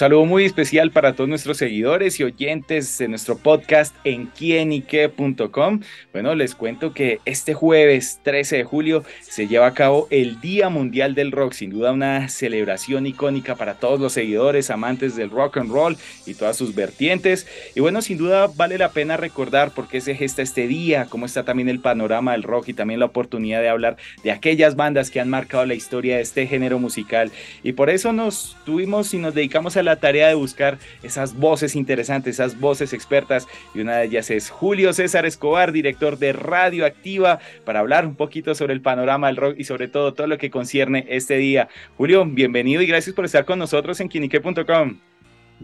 Saludo muy especial para todos nuestros seguidores y oyentes de nuestro podcast en quienique.com. Bueno, les cuento que este jueves 13 de julio se lleva a cabo el Día Mundial del Rock, sin duda una celebración icónica para todos los seguidores, amantes del rock and roll y todas sus vertientes. Y bueno, sin duda vale la pena recordar por qué se gesta este día, cómo está también el panorama del rock y también la oportunidad de hablar de aquellas bandas que han marcado la historia de este género musical. Y por eso nos tuvimos y nos dedicamos a la tarea de buscar esas voces interesantes, esas voces expertas, y una de ellas es Julio César Escobar, director de Radio Activa, para hablar un poquito sobre el panorama del rock y sobre todo todo lo que concierne este día. Julio, bienvenido y gracias por estar con nosotros en quinique.com.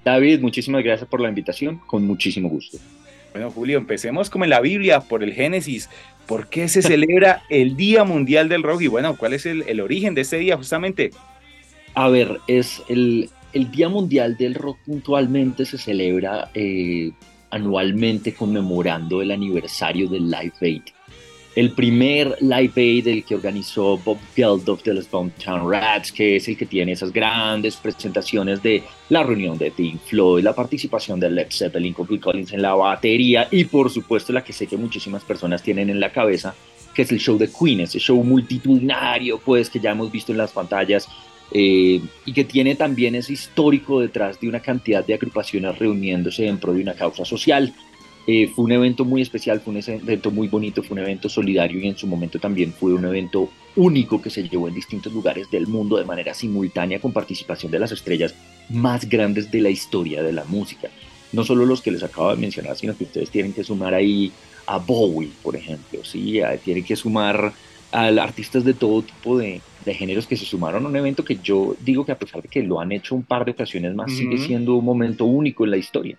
David, muchísimas gracias por la invitación, con muchísimo gusto. Bueno, Julio, empecemos como en la Biblia, por el Génesis. ¿Por qué se celebra el Día Mundial del Rock? Y bueno, ¿cuál es el, el origen de este día justamente? A ver, es el, el Día Mundial del Rock puntualmente se celebra eh, anualmente conmemorando el aniversario del Live Aid. El primer Live Aid el que organizó Bob Geldof de los Downtown Rats, que es el que tiene esas grandes presentaciones de la reunión de Pink Floyd, la participación de Led Zeppelin con Phil Collins en la batería y por supuesto la que sé que muchísimas personas tienen en la cabeza, que es el show de Queen, ese show multitudinario pues que ya hemos visto en las pantallas eh, y que tiene también ese histórico detrás de una cantidad de agrupaciones reuniéndose en pro de una causa social. Eh, fue un evento muy especial, fue un evento muy bonito, fue un evento solidario y en su momento también fue un evento único que se llevó en distintos lugares del mundo de manera simultánea con participación de las estrellas más grandes de la historia de la música. No solo los que les acabo de mencionar, sino que ustedes tienen que sumar ahí a Bowie, por ejemplo, ¿sí? tienen que sumar a artistas de todo tipo de, de géneros que se sumaron a un evento que yo digo que a pesar de que lo han hecho un par de ocasiones más, sigue siendo un momento único en la historia.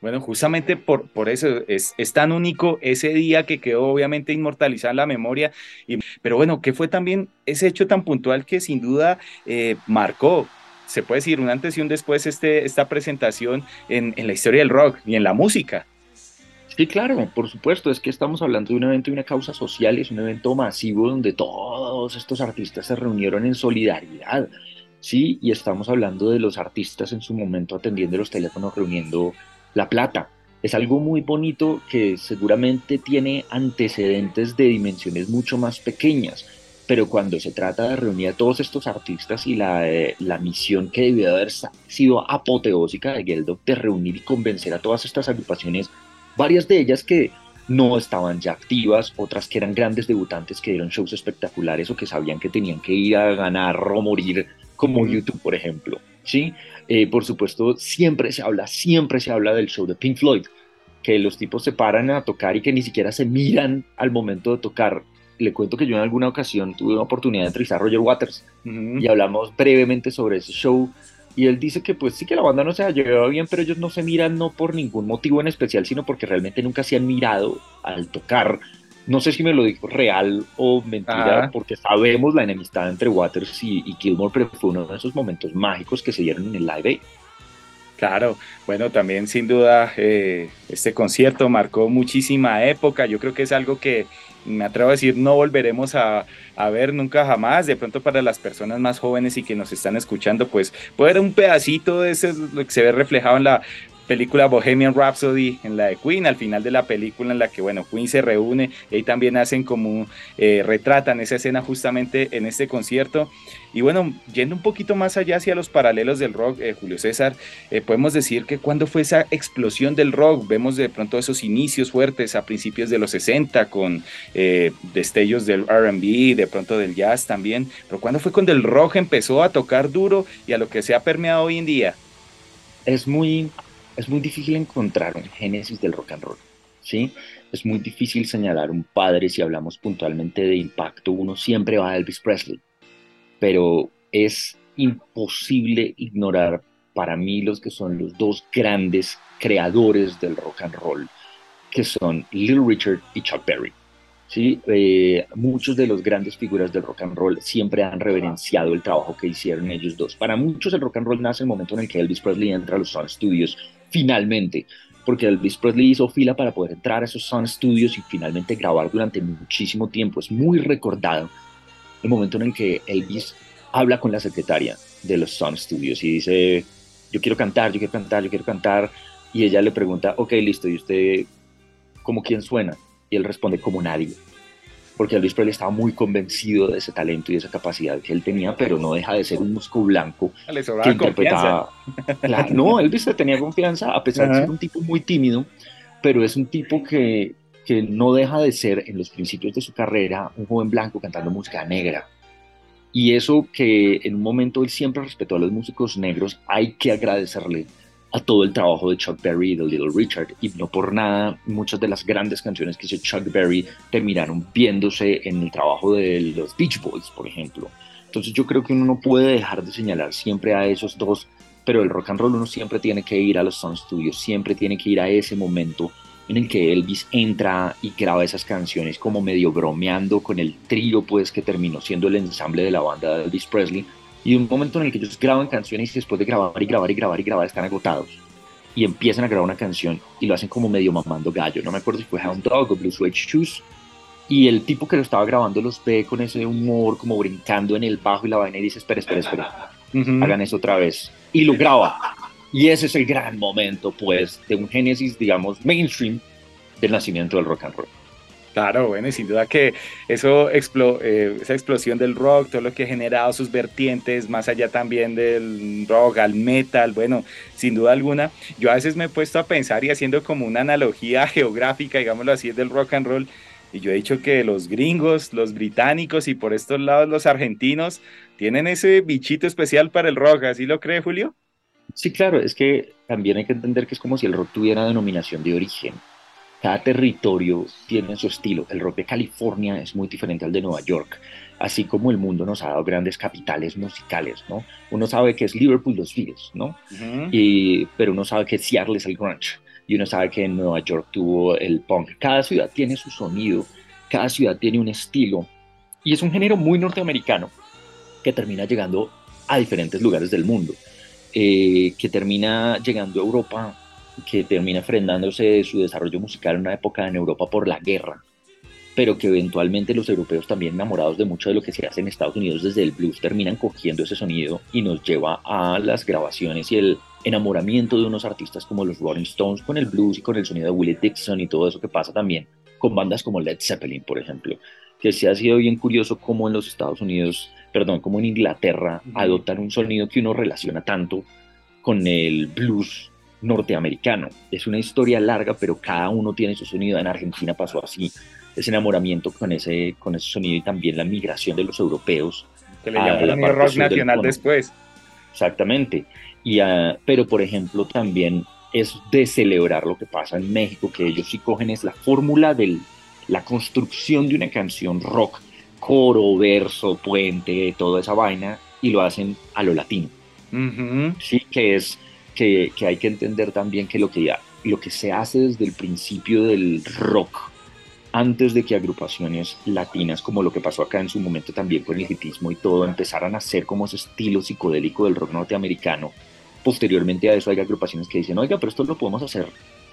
Bueno, justamente por, por eso es, es, tan único ese día que quedó obviamente inmortalizado en la memoria. Y, pero bueno, ¿qué fue también ese hecho tan puntual que sin duda eh, marcó, se puede decir, un antes y un después este, esta presentación en, en la historia del rock y en la música? Sí, claro, por supuesto, es que estamos hablando de un evento y una causa social, es un evento masivo donde todos estos artistas se reunieron en solidaridad, ¿sí? Y estamos hablando de los artistas en su momento atendiendo los teléfonos, reuniendo la plata. Es algo muy bonito que seguramente tiene antecedentes de dimensiones mucho más pequeñas, pero cuando se trata de reunir a todos estos artistas y la, eh, la misión que debió haber sido apoteósica de Geldof de reunir y convencer a todas estas agrupaciones varias de ellas que no estaban ya activas, otras que eran grandes debutantes que dieron shows espectaculares o que sabían que tenían que ir a ganar o morir, como YouTube, por ejemplo. ¿sí? Eh, por supuesto, siempre se habla, siempre se habla del show de Pink Floyd, que los tipos se paran a tocar y que ni siquiera se miran al momento de tocar. Le cuento que yo en alguna ocasión tuve una oportunidad de entrevistar a Roger Waters y hablamos brevemente sobre ese show y él dice que pues sí que la banda no se ha llevado bien, pero ellos no se miran no por ningún motivo en especial, sino porque realmente nunca se han mirado al tocar. No sé si me lo dijo real o mentira, porque sabemos la enemistad entre Waters y, y Gilmore, pero fue uno de esos momentos mágicos que se dieron en el Live Aid. Claro, bueno, también sin duda eh, este concierto marcó muchísima época. Yo creo que es algo que me atrevo a decir no volveremos a, a, ver nunca jamás. De pronto para las personas más jóvenes y que nos están escuchando, pues puede un pedacito de ese lo que se ve reflejado en la película Bohemian Rhapsody, en la de Queen, al final de la película en la que, bueno, Queen se reúne y ahí también hacen como, eh, retratan esa escena justamente en este concierto. Y bueno, yendo un poquito más allá hacia los paralelos del rock, eh, Julio César, eh, podemos decir que cuando fue esa explosión del rock, vemos de pronto esos inicios fuertes a principios de los 60 con destellos del RB, de pronto del jazz también, pero cuando fue cuando el rock empezó a tocar duro y a lo que se ha permeado hoy en día. Es muy es muy difícil encontrar un génesis del rock and roll, ¿sí? Es muy difícil señalar un padre si hablamos puntualmente de impacto, uno siempre va a Elvis Presley, pero es imposible ignorar para mí los que son los dos grandes creadores del rock and roll, que son Little Richard y Chuck Berry. ¿sí? Eh, muchos de los grandes figuras del rock and roll siempre han reverenciado el trabajo que hicieron ellos dos. Para muchos el rock and roll nace en el momento en el que Elvis Presley entra a los Sound Studios, finalmente, porque Elvis Presley hizo fila para poder entrar a esos Sound Studios y finalmente grabar durante muchísimo tiempo. Es muy recordado el momento en el que Elvis habla con la secretaria de los Sound Studios y dice, yo quiero cantar, yo quiero cantar, yo quiero cantar. Y ella le pregunta, ok, listo, ¿y usted como quién suena? Y él responde como nadie. Porque Elvis Presley estaba muy convencido de ese talento y de esa capacidad que él tenía, pero no deja de ser un músico blanco que interpretaba. Claro, no, Elvis tenía confianza, a pesar de ser un tipo muy tímido, pero es un tipo que, que no deja de ser, en los principios de su carrera, un joven blanco cantando música negra. Y eso que en un momento él siempre respetó a los músicos negros, hay que agradecerle a todo el trabajo de Chuck Berry y de Little Richard. Y no por nada, muchas de las grandes canciones que hizo Chuck Berry terminaron viéndose en el trabajo de los Beach Boys, por ejemplo. Entonces yo creo que uno no puede dejar de señalar siempre a esos dos, pero el rock and roll uno siempre tiene que ir a los Sound Studios, siempre tiene que ir a ese momento en el que Elvis entra y graba esas canciones como medio bromeando con el trío pues que terminó siendo el ensamble de la banda de Elvis Presley y un momento en el que ellos graban canciones y después de grabar y grabar y grabar y grabar están agotados. Y empiezan a grabar una canción y lo hacen como medio mamando gallo. No me acuerdo si fue Hound Dog o Blue Suede Shoes. Y el tipo que lo estaba grabando los ve con ese humor, como brincando en el bajo y la vaina y dice, espera, espera, espera, hagan eso otra vez. Y lo graba. Y ese es el gran momento, pues, de un génesis, digamos, mainstream del nacimiento del rock and roll. Claro, bueno, y sin duda que eso eh, esa explosión del rock, todo lo que ha generado sus vertientes, más allá también del rock al metal, bueno, sin duda alguna, yo a veces me he puesto a pensar y haciendo como una analogía geográfica, digámoslo así, del rock and roll, y yo he dicho que los gringos, los británicos y por estos lados los argentinos tienen ese bichito especial para el rock, ¿así lo cree Julio? Sí, claro, es que también hay que entender que es como si el rock tuviera denominación de origen cada territorio tiene su estilo. El rock de California es muy diferente al de Nueva York, así como el mundo nos ha dado grandes capitales musicales, ¿no? Uno sabe que es Liverpool los Beatles, ¿no? y, pero uno sabe que Seattle es el grunge y uno sabe que en Nueva York tuvo el punk. Cada ciudad tiene su sonido, cada ciudad tiene un estilo y es un género muy norteamericano que termina llegando a diferentes lugares del mundo, eh, que termina llegando a Europa que termina frenándose su desarrollo musical en una época en Europa por la guerra, pero que eventualmente los europeos también enamorados de mucho de lo que se hace en Estados Unidos desde el blues terminan cogiendo ese sonido y nos lleva a las grabaciones y el enamoramiento de unos artistas como los Rolling Stones con el blues y con el sonido de Willie Dixon y todo eso que pasa también con bandas como Led Zeppelin, por ejemplo, que se ha sido bien curioso como en los Estados Unidos, perdón, como en Inglaterra adoptan un sonido que uno relaciona tanto con el blues norteamericano. Es una historia larga, pero cada uno tiene su sonido. En Argentina pasó así, ese enamoramiento con ese, con ese sonido y también la migración de los europeos. Que le llaman rock nacional después. Exactamente. Y, ah, pero, por ejemplo, también es de celebrar lo que pasa en México, que ellos sí cogen es la fórmula de la construcción de una canción rock, coro, verso, puente, toda esa vaina, y lo hacen a lo latino. Sí, que es que, hay que entender también que lo que, lo que se hace desde el principio del rock, antes de que agrupaciones latinas, como lo que pasó acá en su momento también con el hipismo y todo, empezaran a hacer como ese estilo psicodélico del rock norteamericano, posteriormente a eso hay agrupaciones que dicen, oiga, pero esto lo podemos hacer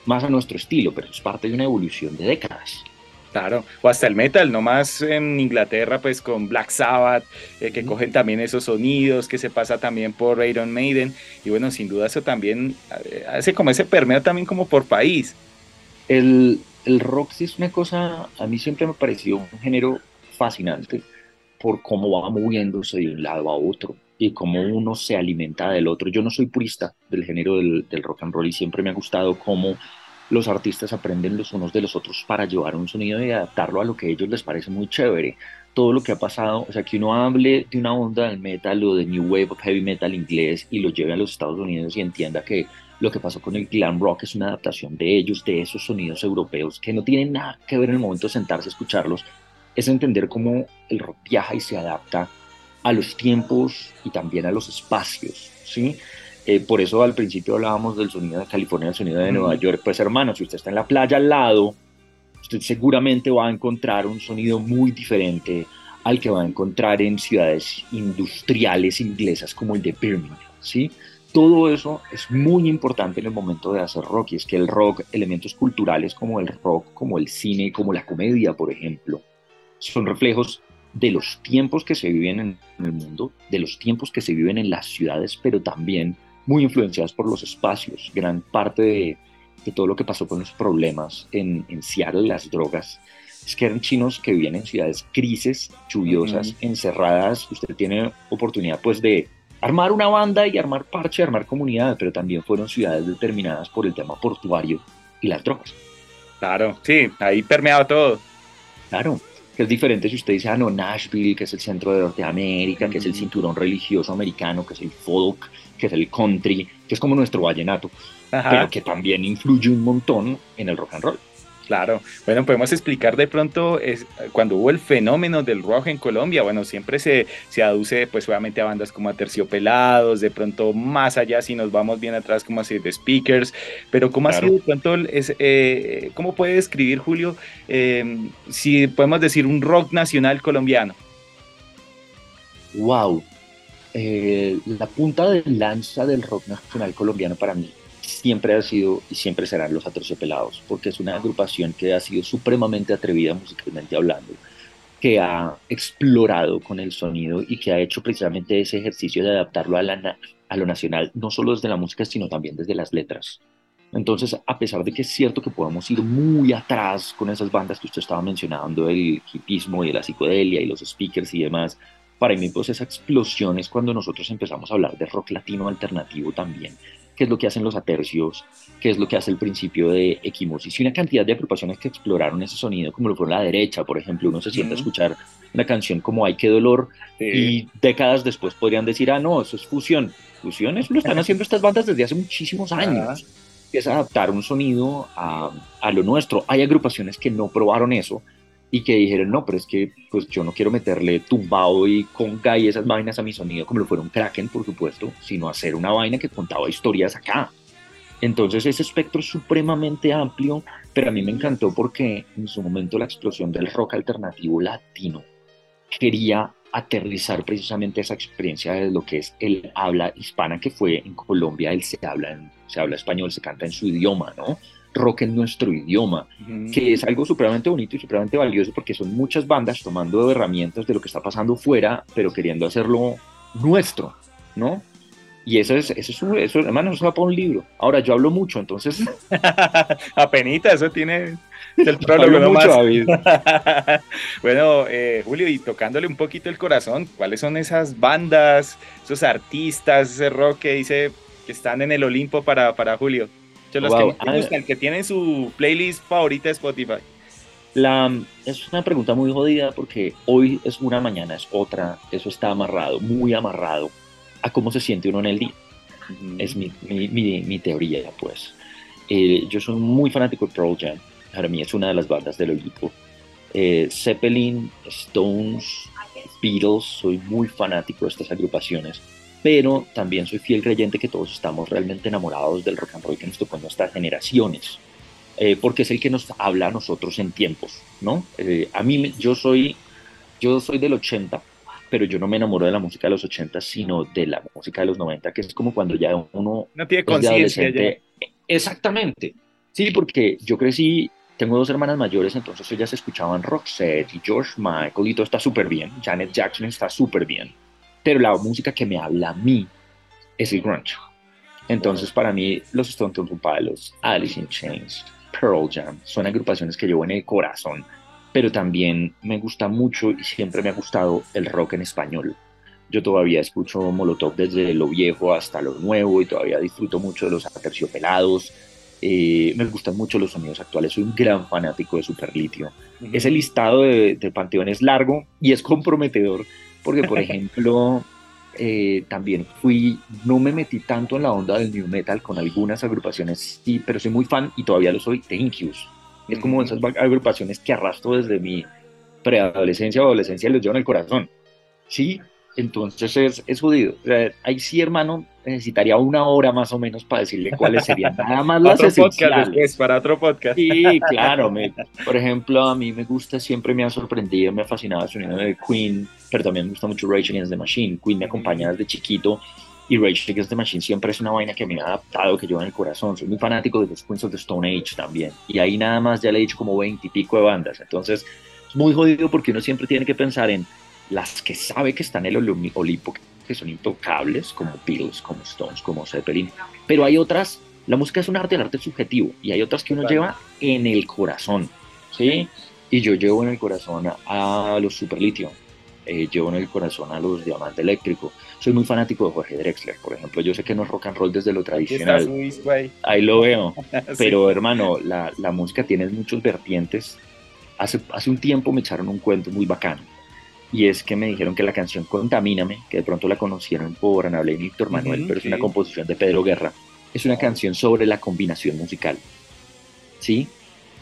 más a nuestro estilo, pero es parte de una evolución de décadas. Claro, o hasta el metal, nomás en Inglaterra, pues con Black Sabbath, eh, que cogen también esos sonidos, que se pasa también por Iron Maiden, y bueno, sin duda eso también eh, hace como ese permea también como por país. El, el rock sí es una cosa, a mí siempre me pareció un género fascinante por cómo va moviéndose de un lado a otro y cómo uno se alimenta del otro. Yo no soy purista del género del, del rock and roll y siempre me ha gustado cómo los artistas aprenden los unos de los otros para llevar un sonido y adaptarlo a lo que a ellos les parece muy chévere. Todo lo que ha pasado, o sea, que uno hable de una onda del metal o de New Wave of Heavy Metal inglés y lo lleve a los Estados Unidos y entienda que lo que pasó con el glam rock es una adaptación de ellos, de esos sonidos europeos que no tienen nada que ver en el momento de sentarse a escucharlos, es entender cómo el rock viaja y se adapta a los tiempos y también a los espacios, ¿sí? Eh, por eso al principio hablábamos del sonido de California, el sonido de Nueva York. Pues hermano, si usted está en la playa al lado, usted seguramente va a encontrar un sonido muy diferente al que va a encontrar en ciudades industriales inglesas como el de Birmingham, ¿sí? Todo eso es muy importante en el momento de hacer rock y es que el rock, elementos culturales como el rock, como el cine, como la comedia, por ejemplo, son reflejos de los tiempos que se viven en el mundo, de los tiempos que se viven en las ciudades, pero también muy influenciadas por los espacios. Gran parte de, de todo lo que pasó con los problemas en, en Seattle, las drogas, es que eran chinos que vivían en ciudades crisis, lluviosas, encerradas. Usted tiene oportunidad pues de armar una banda y armar parche, armar comunidad, pero también fueron ciudades determinadas por el tema portuario y las drogas. Claro, sí, ahí permeaba todo. Claro, que es diferente si usted dice, ah, no, Nashville, que es el centro de Norteamérica, que es el cinturón religioso americano, que es el folk, que es el country, que es como nuestro vallenato, pero que también influye un montón en el rock and roll. Claro, bueno, podemos explicar de pronto es, cuando hubo el fenómeno del rock en Colombia, bueno, siempre se, se aduce pues obviamente a bandas como Terciopelados, de pronto más allá si nos vamos bien atrás como así de Speakers, pero ¿cómo ha sido de pronto, es, eh, cómo puede describir Julio, eh, si podemos decir un rock nacional colombiano? Wow, eh, la punta de lanza del rock nacional colombiano para mí siempre ha sido y siempre serán los Aterciopelados, porque es una agrupación que ha sido supremamente atrevida musicalmente hablando, que ha explorado con el sonido y que ha hecho precisamente ese ejercicio de adaptarlo a, la, a lo nacional, no solo desde la música, sino también desde las letras. Entonces, a pesar de que es cierto que podamos ir muy atrás con esas bandas que usted estaba mencionando, el hipismo y la psicodelia y los speakers y demás, para mí pues esa explosión es cuando nosotros empezamos a hablar de rock latino alternativo también, qué es lo que hacen los atercios, qué es lo que hace el principio de equimosis y una cantidad de agrupaciones que exploraron ese sonido, como lo fue la derecha, por ejemplo, uno se siente a escuchar una canción como Ay, qué dolor y décadas después podrían decir, ah, no, eso es fusión. Fusión, eso lo están haciendo estas bandas desde hace muchísimos años. Es adaptar un sonido a, a lo nuestro. Hay agrupaciones que no probaron eso, y que dijeron, no, pero es que pues yo no quiero meterle tumbado y conga y esas vainas a mi sonido como lo fueron Kraken, por supuesto, sino hacer una vaina que contaba historias acá. Entonces ese espectro es supremamente amplio, pero a mí me encantó porque en su momento la explosión del rock alternativo latino quería aterrizar precisamente esa experiencia de lo que es el habla hispana que fue en Colombia, él se habla, se habla español, se canta en su idioma, ¿no? Rock en nuestro idioma, que es algo supremamente bonito y supremamente valioso porque son muchas bandas tomando herramientas de lo que está pasando fuera, pero queriendo hacerlo nuestro, ¿no? Y eso es, eso es, eso, hermano, eso va para un libro. Ahora, yo hablo mucho, entonces... Apenita, eso tiene el prólogo mucho, bueno, eh, Julio, y tocándole un poquito el corazón, ¿cuáles son esas bandas, esos artistas, ese rock que dice que están en el Olimpo para, para Julio? Los que ah, gustan, que tienen su playlist favorita de Spotify. La, es una pregunta muy jodida porque hoy es una, mañana es otra. Eso está amarrado, muy amarrado a cómo se siente uno en el día. Es mi, mi, mi, teoría, pues. Eh, yo soy muy fanático de Pearl Jam. Para mí es una de las bandas del Olimpo. Eh, Zeppelin, Stones, Beatles, soy muy fanático de estas agrupaciones pero también soy fiel creyente que todos estamos realmente enamorados del rock and roll que nos tocó en nuestras generaciones, eh, porque es el que nos habla a nosotros en tiempos, ¿no? Eh, a mí, yo soy, yo soy del 80, pero yo no me enamoro de la música de los 80, sino de la música de los 90, que es como cuando ya uno... No tiene conciencia. Exactamente. Sí, porque yo crecí, tengo dos hermanas mayores, entonces ellas escuchaban Roxette y George Michael y todo está súper bien. Janet Jackson está súper bien pero la música que me habla a mí es el grunge. Entonces, para mí, los Stone Temple Pilots, Alice in Chains, Pearl Jam, son agrupaciones que llevo en el corazón, pero también me gusta mucho y siempre me ha gustado el rock en español. Yo todavía escucho Molotov desde lo viejo hasta lo nuevo y todavía disfruto mucho de los aterciopelados. Eh, me gustan mucho los sonidos actuales, soy un gran fanático de Superlitio. Ese listado de, de panteón es largo y es comprometedor, porque, por ejemplo, eh, también fui, no me metí tanto en la onda del new metal con algunas agrupaciones, sí, pero soy muy fan y todavía lo soy de Incubus. Es como esas agrupaciones que arrastro desde mi preadolescencia o adolescencia y los llevo en el corazón. Sí, entonces es, es jodido. O sea, ahí sí, hermano, necesitaría una hora más o menos para decirle cuáles serían nada más las otro podcast para otro podcast. Sí, claro. por ejemplo, a mí me gusta, siempre me ha sorprendido, me ha fascinado el sonido de Queen, pero también me gusta mucho Rage Against the Machine. Queen me acompaña desde chiquito y Rage Against the Machine siempre es una vaina que me ha adaptado, que lleva en el corazón. Soy muy fanático de los Queens of the Stone Age también. Y ahí nada más ya le he dicho como veinte y pico de bandas. Entonces, es muy jodido porque uno siempre tiene que pensar en las que sabe que están en el Olimpo, que son intocables, como Beatles, como Stones, como Zeppelin, pero hay otras, la música es un arte, el arte es subjetivo, y hay otras que uno lleva en el corazón, ¿sí? Y yo llevo en el corazón a, los Super Lithium, eh, llevo en el corazón a los Diamante Eléctrico. Soy muy fanático de Jorge Drexler, por ejemplo. Yo sé que no es rock and roll desde lo tradicional. ahí. lo veo. Pero hermano, la, la, música tiene muchos vertientes. Hace, hace un tiempo me echaron un cuento muy bacano. Y es que me dijeron que la canción Contamíname, que de pronto la conocieron por Ana Belén y Víctor Manuel, pero es una composición de Pedro Guerra, es una canción sobre la combinación musical. ¿Sí?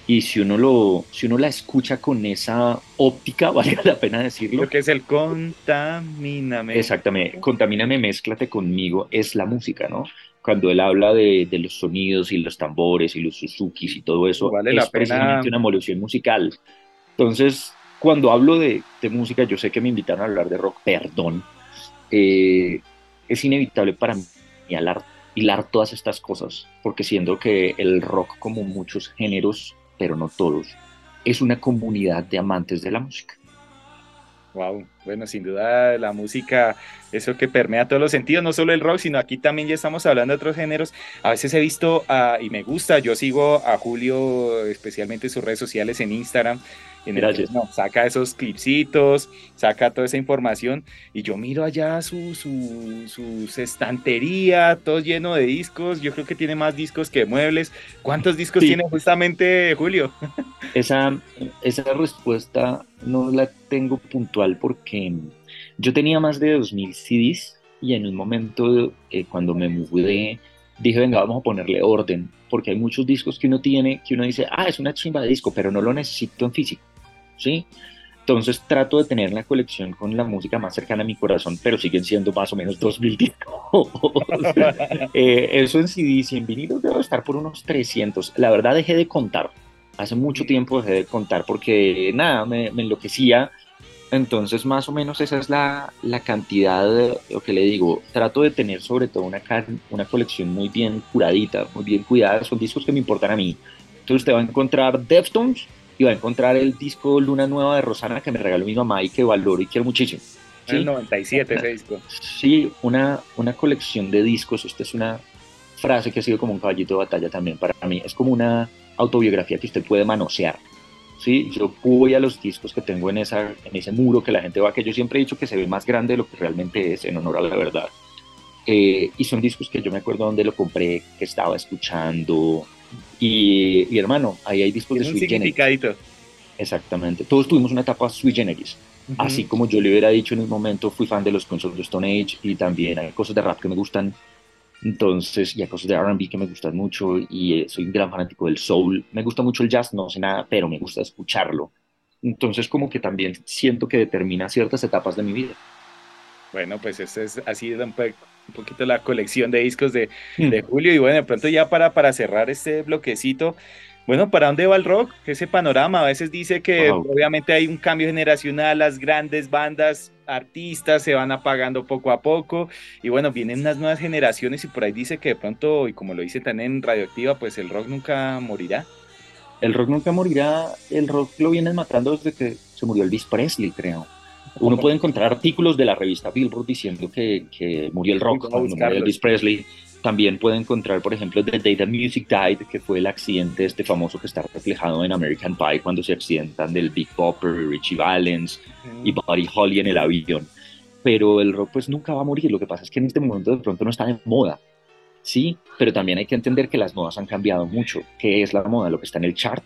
Y si uno lo si uno la escucha con esa óptica vale la pena decirlo. Lo que es el contamíname exactamente contamíname mézclate conmigo es la música no cuando él habla de, de los sonidos y los tambores y los suzukis y todo eso vale es precisamente una evolución musical. Entonces cuando hablo de, de, música yo sé que me invitaron a hablar de rock perdón eh, es inevitable para mí hilar, hilar todas estas cosas porque siendo que el rock como muchos géneros pero no todos, es una comunidad de amantes de la música. Wow, bueno, sin duda la música, eso que permea todos los sentidos, no solo el rock, sino aquí también ya estamos hablando de otros géneros. A veces he visto, y me gusta, yo sigo a Julio, especialmente en sus redes sociales en Instagram, no, saca esos clipsitos, saca toda esa información y yo miro allá su, su, estantería, todo lleno de discos. Yo creo que tiene más discos que muebles. ¿Cuántos discos tiene justamente Julio? Esa, esa respuesta no la tengo puntual porque yo tenía más de 2.000 CDs y en un momento eh, cuando me mudé dije, venga, vamos a ponerle orden, porque hay muchos discos que uno tiene, que uno dice, ah, es una chimba de disco, pero no lo necesito en físico. ¿Sí? Entonces trato de tener la colección con la música más cercana a mi corazón, pero siguen siendo más o menos 2.000 discos. eh, eso en CDs y en vinilos debo estar por unos 300. La verdad dejé de contar. Hace mucho tiempo dejé de contar porque nada, me, enloquecía. Entonces más o menos esa es la, la cantidad, de, lo que le digo. Trato de tener sobre todo una, una colección muy bien curadita, muy bien cuidada. Son discos que me importan a mí. Entonces usted va a encontrar Deftones y va a encontrar el disco Luna Nueva de Rosana que me regaló mi mamá y que valoro y quiero muchísimo. ¿sí? El 97 ese disco. Sí, una, una colección de discos. Esta es una frase que ha sido como un caballito de batalla también para mí. Es como una autobiografía que usted puede manosear. ¿sí? Yo voy a los discos que tengo en, esa, en ese muro que la gente va, que yo siempre he dicho que se ve más grande de lo que realmente es, en honor a la verdad. Eh, y son discos que yo me acuerdo donde lo compré, que estaba escuchando, y, hermano, ahí hay discos de sui generis. Exactamente. Todos tuvimos una etapa sui generis. Así como yo le hubiera dicho en un momento, fui fan de los Consoles de Stone Age y también hay cosas de rap que me gustan. Entonces, y hay cosas de RB que me gustan mucho y eh, soy un gran fanático del soul. Me gusta mucho el jazz, no sé nada, pero me gusta escucharlo. Entonces, como que también siento que determina ciertas etapas de mi vida. Bueno, pues eso es así de un, un poquito la colección de discos de, mm. de, Julio. Y bueno, de pronto ya para, para cerrar este bloquecito, bueno, ¿para dónde va el rock? Ese panorama a veces dice que obviamente hay un cambio generacional, las grandes bandas, artistas se van apagando poco a poco y bueno, vienen unas nuevas generaciones y por ahí dice que de pronto, y como lo dice también en Radioactiva, pues el rock nunca morirá. El rock nunca morirá, el rock lo vienen matando desde que se murió Elvis Presley, creo. Uno puede encontrar artículos de la revista Billboard diciendo que, que murió el rock cuando murió Elvis Presley. También puede encontrar, por ejemplo, The Day That Music Died, que fue el accidente este famoso que está reflejado en American Pie cuando se accidentan del Big Bopper, Richie Valens y Buddy Holly en el avión. Pero el rock pues nunca va a morir. Lo que pasa es que en este momento de pronto no está de moda. Sí, pero también hay que entender que las modas han cambiado mucho. ¿Qué es la moda? Lo que está en el chart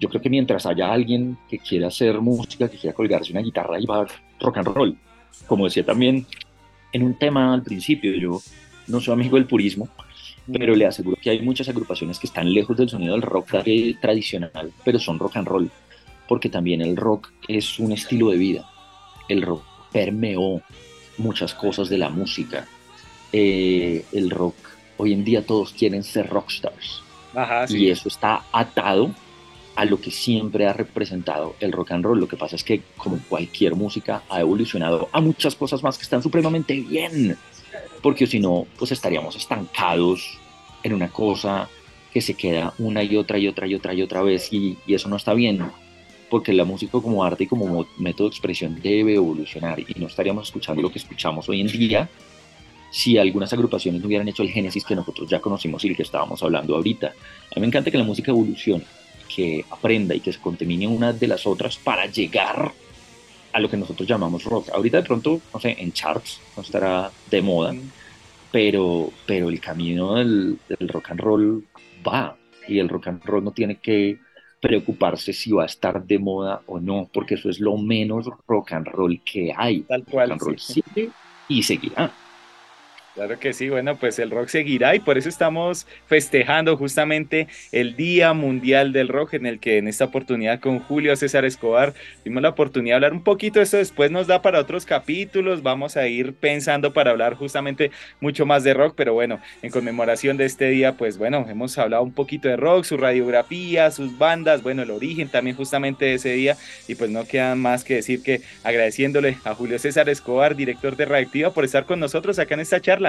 yo creo que mientras haya alguien que quiera hacer música, que quiera colgarse una guitarra y va rock and roll, como decía también en un tema al principio, yo no soy amigo del purismo, pero le aseguro que hay muchas agrupaciones que están lejos del sonido del rock tradicional, pero son rock and roll, porque también el rock es un estilo de vida. El rock permeó muchas cosas de la música. Eh, el rock, hoy en día todos quieren ser rockstars. Y eso está atado a lo que siempre ha representado el rock and roll. Lo que pasa es que, como cualquier música, ha evolucionado a muchas cosas más que están supremamente bien. Porque si no, pues estaríamos estancados en una cosa que se queda una y otra y otra y otra y otra vez y, eso no está bien. porque la música como arte y como método de expresión debe evolucionar y no estaríamos escuchando lo que escuchamos hoy en día si algunas agrupaciones no hubieran hecho el génesis que nosotros ya conocimos y el que estábamos hablando ahorita. A mí me encanta que la música evolucione, que aprenda y que se contamine una de las otras para llegar a lo que nosotros llamamos rock. Ahorita de pronto, no sé, en charts no estará de moda, pero, pero el camino del, del rock and roll va y el rock and roll no tiene que preocuparse si va a estar de moda o no, porque eso es lo menos rock and roll que hay. Tal cual. Rock and roll sigue y seguirá. Claro que sí, bueno, pues el rock seguirá y por eso estamos festejando justamente el Día Mundial del Rock en el que en esta oportunidad con Julio César Escobar tuvimos la oportunidad de hablar un poquito de eso, después nos da para otros capítulos, vamos a ir pensando para hablar justamente mucho más de rock, pero bueno, en conmemoración de este día, pues bueno, hemos hablado un poquito de rock, su radiografía, sus bandas, bueno, el origen también justamente de ese día y pues no queda más que decir que agradeciéndole a Julio César Escobar, director de Reactiva, por estar con nosotros acá en esta charla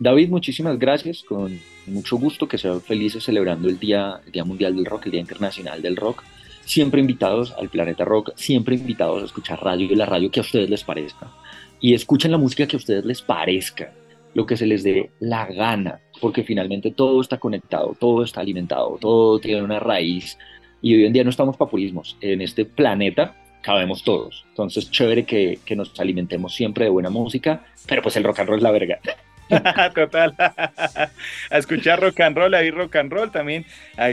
David, muchísimas gracias, con mucho gusto que sean felices celebrando el Día, el Día Mundial del Rock, el Día Internacional del Rock. Siempre invitados al Planeta Rock, siempre invitados a escuchar radio y la radio que a ustedes les parezca. Y escuchen la música que a ustedes les parezca, lo que se les dé la gana, porque finalmente todo está conectado, todo está alimentado, todo tiene una raíz. Y hoy en día no estamos populismos. En este planeta cabemos todos. Entonces, chévere que, que nos alimentemos siempre de buena música, pero pues el rock and roll es la verga. Total. a escuchar rock and roll, ahí rock and roll también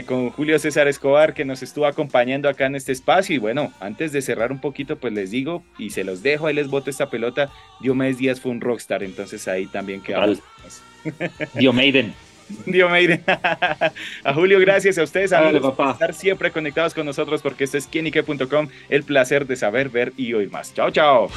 con Julio César Escobar que nos estuvo acompañando acá en este espacio. Y bueno, antes de cerrar un poquito, pues les digo y se los dejo, ahí les boto esta pelota. Diomedes Díaz fue un rockstar, entonces ahí también quedamos. Diomeiden. Diomeiden. a Julio, gracias a ustedes, amigos, por estar siempre conectados con nosotros porque esto es quienique.com, el placer de saber, ver y oír más. Chao, chao.